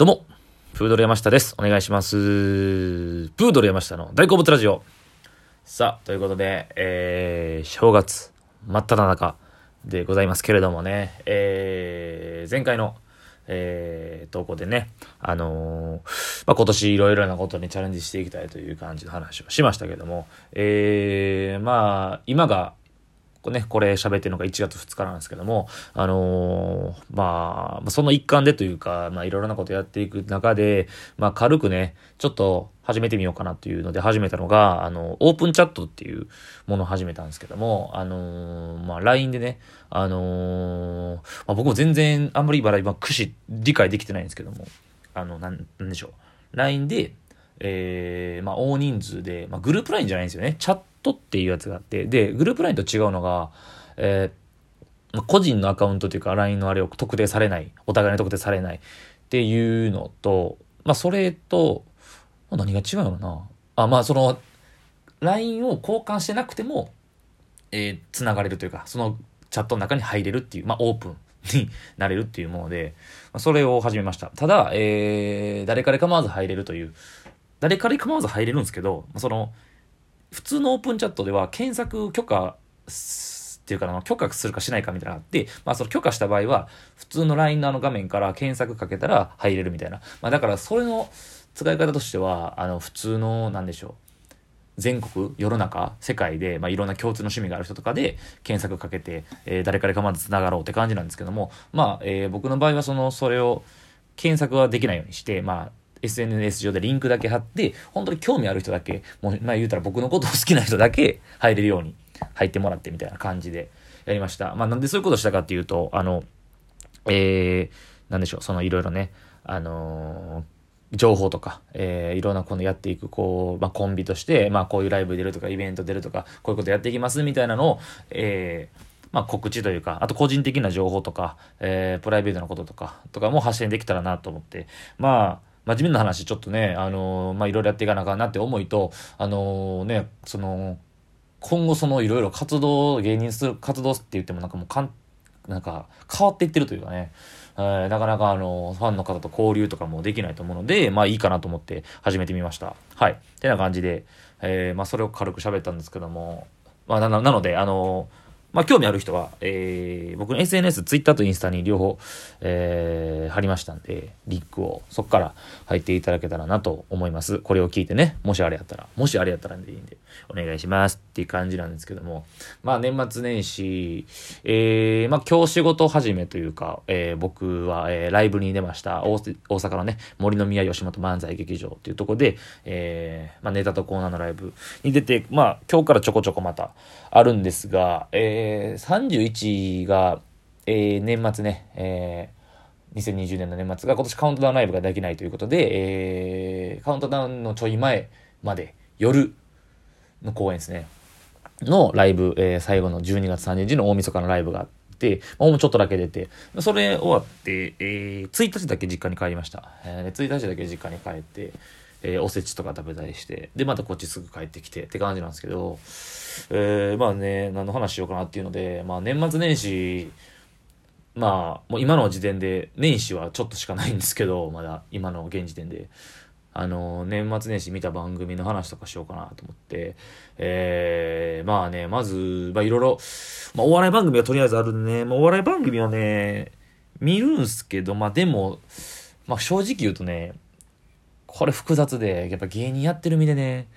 どうも、プードル山下です。お願いします。プードル山下の大好物ラジオ。さあ、ということで、えー、正月、真っ只中でございますけれどもね、えー、前回の、えー、投稿でね、あのーまあ、今年いろいろなことにチャレンジしていきたいという感じの話をしましたけども、えー、まあ、今が、これ喋ってるのが1月2日なんですけども、あのーまあ、その一環でというか、まあ、いろいろなことやっていく中で、まあ、軽くね、ちょっと始めてみようかなというので始めたのが、あの、オープンチャットっていうものを始めたんですけども、あのーまあ、LINE でね、あのーまあ、僕も全然あんまり今、今、駆使、理解できてないんですけども、あの、なん、なんでしょう。LINE で、えー、まあ、大人数で、まあ、グループ LINE じゃないんですよね。チャットっていうやつがあって、で、グループ LINE と違うのが、えー、個人のアカウントというか LINE のあれを特定されない、お互いに特定されないっていうのと、まあ、それと、何が違うのかなあ、まあ、その、LINE を交換してなくても、えー、繋がれるというか、そのチャットの中に入れるっていう、まあ、オープンになれるっていうもので、まそれを始めました。ただ、えー、誰から構わず入れるという、誰から構わず入れるんですけど、その、普通のオープンチャットでは検索許可っていうかあの許可するかしないかみたいなのがあって、まあその許可した場合は、普通の LINE のあの画面から検索かけたら入れるみたいな。まあだからそれの使い方としては、あの普通の、なんでしょう。全国、世の中、世界で、まあ、いろんな共通の趣味がある人とかで検索かけて、えー誰から構わず繋がろうって感じなんですけども、まあ、えー僕の場合はその、それを検索はできないようにして、まあ、SNS 上でリンクだけ貼って、本当に興味ある人だけ、もう、まあ言うたら僕のことを好きな人だけ入れるように入ってもらってみたいな感じでやりました。まあなんでそういうことをしたかっていうと、あの、えー、なんでしょう、そのいろいろね、あのー情報とか、えー、いろんなこのやっていく、こう、まあ、コンビとして、まあ、こういうライブ出るとか、イベント出るとか、こういうことやっていきますみたいなのを、えー、まあ、告知というか、あと個人的な情報とか、えー、プライベートなこととか、とかも発信できたらなと思って、まあ、真面目な話、ちょっとね、あのーまあ、いろいろやっていかなあかんなって思いと、あのーね、その、今後そのいろいろ活動、芸人する活動って言ってもなんかもうかん、なんか変わっていってるというかね、えーなかなかあの、ファンの方と交流とかもできないと思うので、まあいいかなと思って始めてみました。はい。てな感じで、えーまあそれを軽く喋ったんですけども、まあなななので、あのまあ興味ある人は、えー僕の SNS、Twitter とインスタに両方、えー貼りましたんで、リンクをそこから入っていただけたらなと思います。これを聞いてね、もしあれやったら、もしあれやったらでいいんで、お願いしますっていう感じなんですけども、まあ年末年始、えー、まあ今日仕事始めというか、えー僕は、えーライブに出ました。大阪のね、森の宮吉本漫才劇場っていうところで、えーまあネタとコーナーのライブに出て、まあ今日からちょこちょこまたあるんですが、えー、え31が、えー年末ね、えー2020年の年末が今年カウントダウンライブができないということで、えーカウントダウンのちょい前まで夜の公演ですね。のライブ、えー最後の12月30日の大晦日のライブがあって、まあ、もうちょっとだけ出て、それ終わって、えー、1日だけ実家に帰りました。えー、1日だけ実家に帰って、えーおせちとか食べたりして、で、またこっちすぐ帰ってきてって感じなんですけど、えーまあね、何の話しようかなっていうので、まあ年末年始、まあ、もう今の時点で、年始はちょっとしかないんですけど、まだ、今の現時点で。あの、年末年始見た番組の話とかしようかなと思って、えー、まあね、まず、まあいろいろ、まあお笑い番組はとりあえずあるんでね、まあお笑い番組はね、見るんすけど、まあでも、まあ正直言うとね、これ複雑で、やっぱ芸人やってる身でね、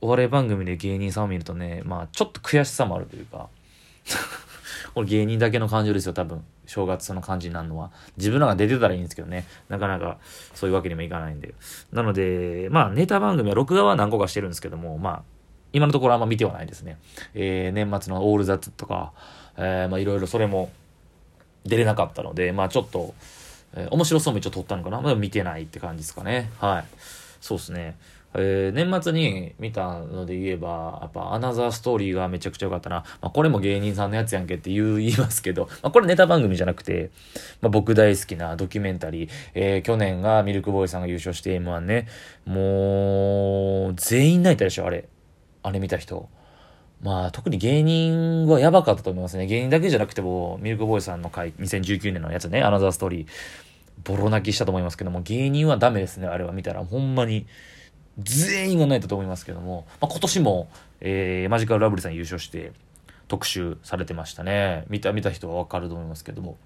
お笑い番組で芸人さんを見るとね、まあちょっと悔しさもあるというか、これ芸人だけの感情ですよ、多分。正月その感じになるのは。自分らが出てたらいいんですけどね。なかなかそういうわけにもいかないんで。なので、まあネタ番組は録画は何個かしてるんですけども、まあ、今のところあんま見てはないですね。えー、年末のオールザッツとか、えー、まあいろいろそれも出れなかったので、まあちょっと、えー面白そうも一応撮ったのかな？まだ見てないって感じですかね。はい。そうですね。えー年末に見たので言えば、やっぱアナザーストーリーがめちゃくちゃ良かったな。まあ、これも芸人さんのやつやんけって言う言いますけど、まあ、これネタ番組じゃなくて、まあ、僕大好きなドキュメンタリー、えー去年がミルクボーイさんが優勝して M1 ね、もう、全員泣いたでしょ、あれ。あれ見た人。まあ、特に芸人はやばかったと思いますね。芸人だけじゃなくても、ミルクボーイさんの回、2019年のやつね、アナザーストーリー。ボロ泣きしたと思いますけども、芸人はダメですね、あれは見たら。ほんまに、全員が泣いたと思いますけども、まあ、今年も、えー、マジカルラブリーさん優勝して、特集されてましたね。見た、見た人はわかると思いますけども。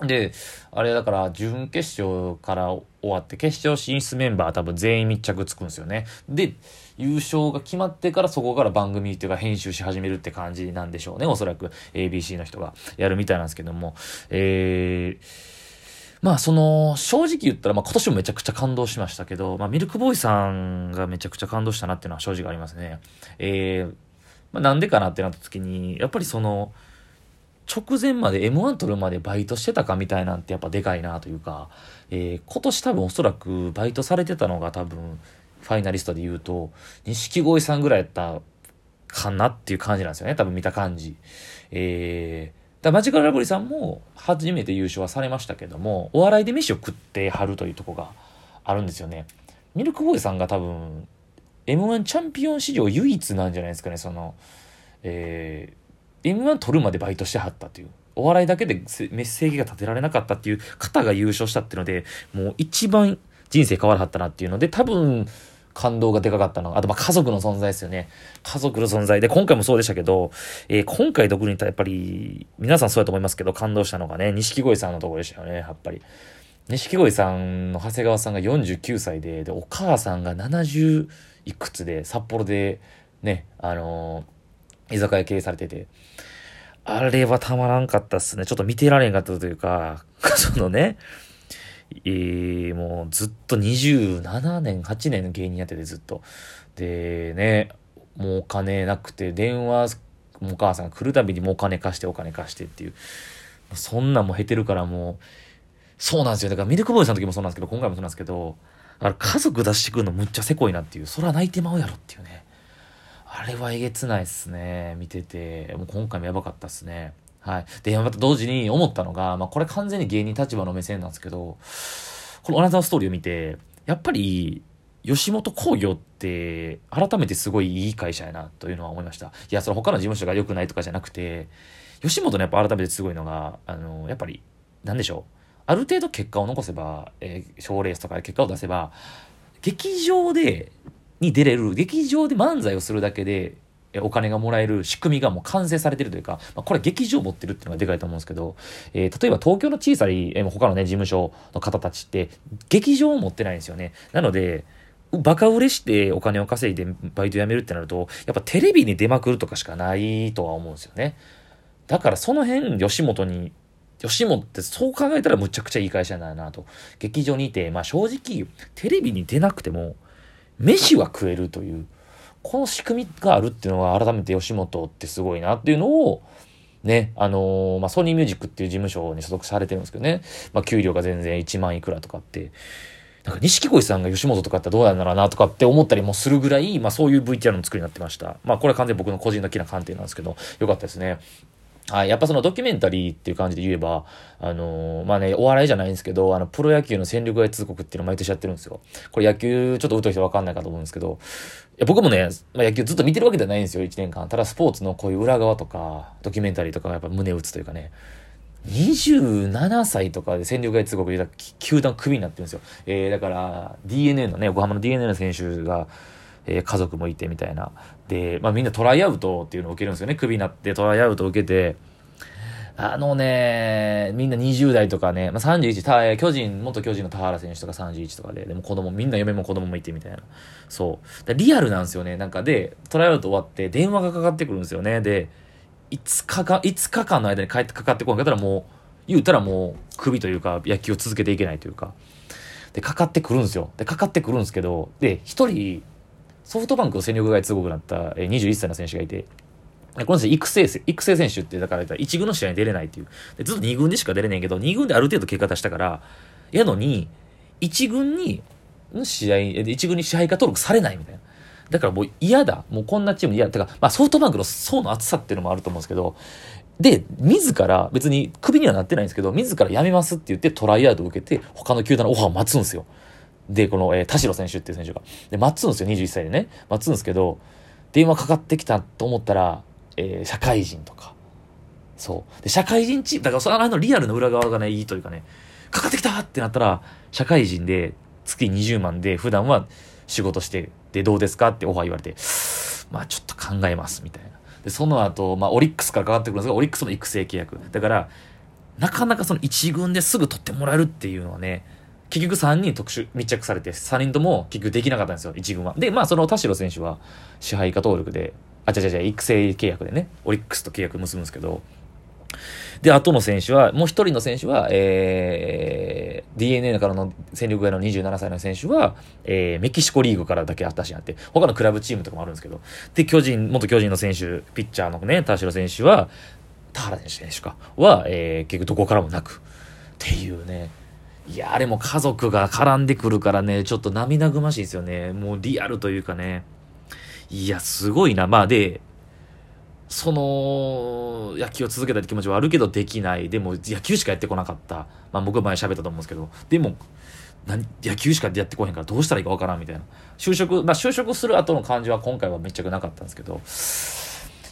で、あれだから準決勝から終わって決勝進出メンバー多分全員密着つくんですよね。で、優勝が決まってからそこから番組っていうか編集し始めるって感じなんでしょうね。おそらく ABC の人がやるみたいなんですけども。えーまあその、正直言ったら、まあ今年もめちゃくちゃ感動しましたけど、まあミルクボーイさんがめちゃくちゃ感動したなっていうのは正直ありますね。えー、まあなんでかなってなった時に、やっぱりその、直前まで M1 取るまでバイトしてたかみたいなんてやっぱでかいなというか、えー、今年多分おそらくバイトされてたのが多分ファイナリストで言うと錦鯉さんぐらいやったかなっていう感じなんですよね多分見た感じ。えー、だマジカルラブリーさんも初めて優勝はされましたけどもお笑いで飯を食ってはるというとこがあるんですよね。ミルクボーイさんが多分 M1 チャンピオン史上唯一なんじゃないですかねそのえー M1 取るまでバイトしてはったっていう。お笑いだけでメッセージが立てられなかったっていう方が優勝したっていうので、もう一番人生変わらはったなっていうので、多分、感動がでかかったの、あとま家族の存在ですよね。家族の存在で、今回もそうでしたけど、えー、今回特にやっぱり、皆さんそうやと思いますけど、感動したのがね、錦鯉さんのところでしたよね、やっぱり。錦鯉さんの長谷川さんが49歳で、で、お母さんが70いくつで、札幌で、ね、あのー、居酒屋経営されてて、あれはたまらんかったっすね。ちょっと見てられんかったというか、そのね、えー、もうずっと27年、8年の芸人やっててずっと。で、ね、もうお金なくて、電話、お母さんが来るたびにもうお金貸してお金貸してっていう。そんなんも減ってるからもう、そうなんですよ。だからミルクボーイさんの時もそうなんですけど、今回もそうなんですけど、あれ家族出してくるのむっちゃせこいなっていう、そら泣いてまうやろっていうね。あれはえげつないっすね。見てて。もう今回もやばかったっすね。はい。で、また同時に思ったのが、まあこれ完全に芸人立場の目線なんですけど、この同じのストーリーを見て、やっぱり、吉本興業って、改めてすごいいい会社やな、というのは思いました。いや、それ他の事務所が良くないとかじゃなくて、吉本のやっぱ改めてすごいのが、あの、やっぱり、なんでしょう。ある程度結果を残せば、えー、賞レースとかで結果を出せば、劇場でに出れる、劇場で漫才をするだけで、お金がもらえる仕組みがもう完成されてるというか、まあ、これ劇場持ってるっていうのがでかいと思うんですけど、えー、例えば東京の小さい、えー、他のね、事務所の方たちって、劇場を持ってないんですよね。なので、バカ売れしてお金を稼いでバイト辞めるってなると、やっぱテレビに出まくるとかしかないとは思うんですよね。だからその辺、吉本に吉本ってそう考えたらむちゃくちゃいい会社だなと。劇場にいて、まあ正直、テレビに出なくても、飯は食えるという、この仕組みがあるっていうのは改めて吉本ってすごいなっていうのを、ね、あのー、まあ、ソニーミュージックっていう事務所に所属されてるんですけどね、まあ、給料が全然1万いくらとかって、なんか錦鯉さんが吉本とかってどうなんだろうなとかって思ったりもするぐらい、まあそういう VTR の作りになってました。まあこれは完全に僕の個人的な観点なんですけど、よかったですね。はい、やっぱそのドキュメンタリーっていう感じで言えば、あのー、まあね、お笑いじゃないんですけど、あの、プロ野球の戦力外通告っていうの毎年やってるんですよ。これ野球ちょっと疎い人わかんないかと思うんですけど、いや僕もね、まあ、野球ずっと見てるわけではないんですよ、1年間。ただスポーツのこういう裏側とか、ドキュメンタリーとかがやっぱ胸打つというかね、27歳とかで戦力外通告で球団クビになってるんですよ。えー、だから DNA のね、横浜の DNA の選手が、えー、家族もいてみたいな。で、まあみんなトライアウトっていうのを受けるんですよね。クビになってトライアウトを受けて、あのね、みんな20代とかね、まあ、31、巨人、元巨人の田原選手とか31とかで、でも子供、みんな嫁も子供もいてみたいな。そう。リアルなんですよね。なんかで、トライアウト終わって電話がかかってくるんですよね。で、5日か、5日間の間に帰ってかかってこなかったらもう、言うたらもう、首というか、野球を続けていけないというか。で、かかってくるんですよ。で、かかってくるんですけど、で、一人、ソフトバンクの戦力外通告になった21歳の選手がいて、この人育成、育成選手って、だから1軍の試合に出れないっていう。でずっと2軍でしか出れないけど、2軍である程度結果出したから、やのに、1軍に、試合、1軍に支配下登録されないみたいな。だからもう嫌だ。もうこんなチーム嫌だ。てか、まあソフトバンクの層の厚さっていうのもあると思うんですけど、で、自ら、別にクビにはなってないんですけど、自ら辞めますって言ってトライアウト受けて、他の球団のオファーを待つんですよ。で、この、えー、田代選手っていう選手が。で、待つんですよ、21歳でね。待つんですけど、電話かかってきたと思ったら、えー、社会人とか。そう。で、社会人チーム、だからそのあのリアルな裏側がね、いいというかね、かかってきたってなったら、社会人で月20万で普段は仕事してでどうですかってオファー言われて、まあちょっと考えますみたいな。で、その後、まあオリックスからかかってくるんですが、オリックスの育成契約。だから、なかなかその一軍ですぐ取ってもらえるっていうのはね、結局3人特殊密着されて、3人とも結局できなかったんですよ、1軍は。で、まあその田代選手は支配下登録で、あ、違う違う育成契約でね、オリックスと契約結ぶんですけど、で、後の選手は、もう一人の選手は、えー、DNA からの戦力外の27歳の選手は、えー、メキシコリーグからだけあったしあって、他のクラブチームとかもあるんですけど、で、巨人、元巨人の選手、ピッチャーのね、田代選手は、田原選手か、は、えー、結局どこからもなく、っていうね、いや、あれも家族が絡んでくるからね、ちょっと涙ぐましいですよね。もうリアルというかね。いや、すごいな。まあで、その、野球を続けたって気持ちはあるけどできない。でも、野球しかやってこなかった。まあ僕は前喋ったと思うんですけど、でも、何野球しかやってこへんからどうしたらいいかわからんみたいな。就職、まあ就職する後の感じは今回はめっちゃくなかったんですけど、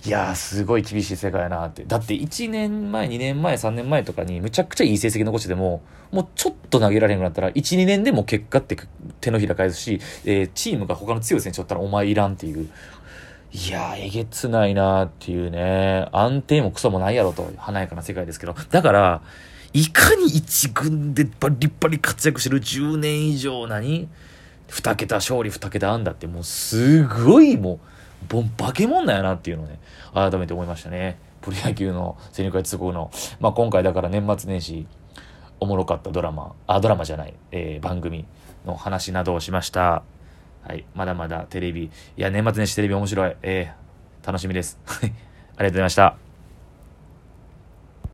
いやー、すごい厳しい世界やなって。だって1年前、2年前、3年前とかにむちゃくちゃいい成績残してても、もうちょっと投げられへんくなったら、1、2年でも結果って手のひら返すし、えー、チームが他の強い選手だったらお前いらんっていう。いやー、えげつないなーっていうね。安定もクソもないやろと、華やかな世界ですけど。だから、いかに一軍でバリバリ活躍してる10年以上何？二桁勝利二桁安打ってもうすごいもう、ボン、化け物なんやなっていうのをね、改めて思いましたね。プロ野球の戦力外通告の、まあ、今回だから年末年始、おもろかったドラマ、あ、ドラマじゃない、えー、番組の話などをしました。はい。まだまだテレビ、いや、年末年始テレビ面白い。えー、楽しみです。ありがとうございました。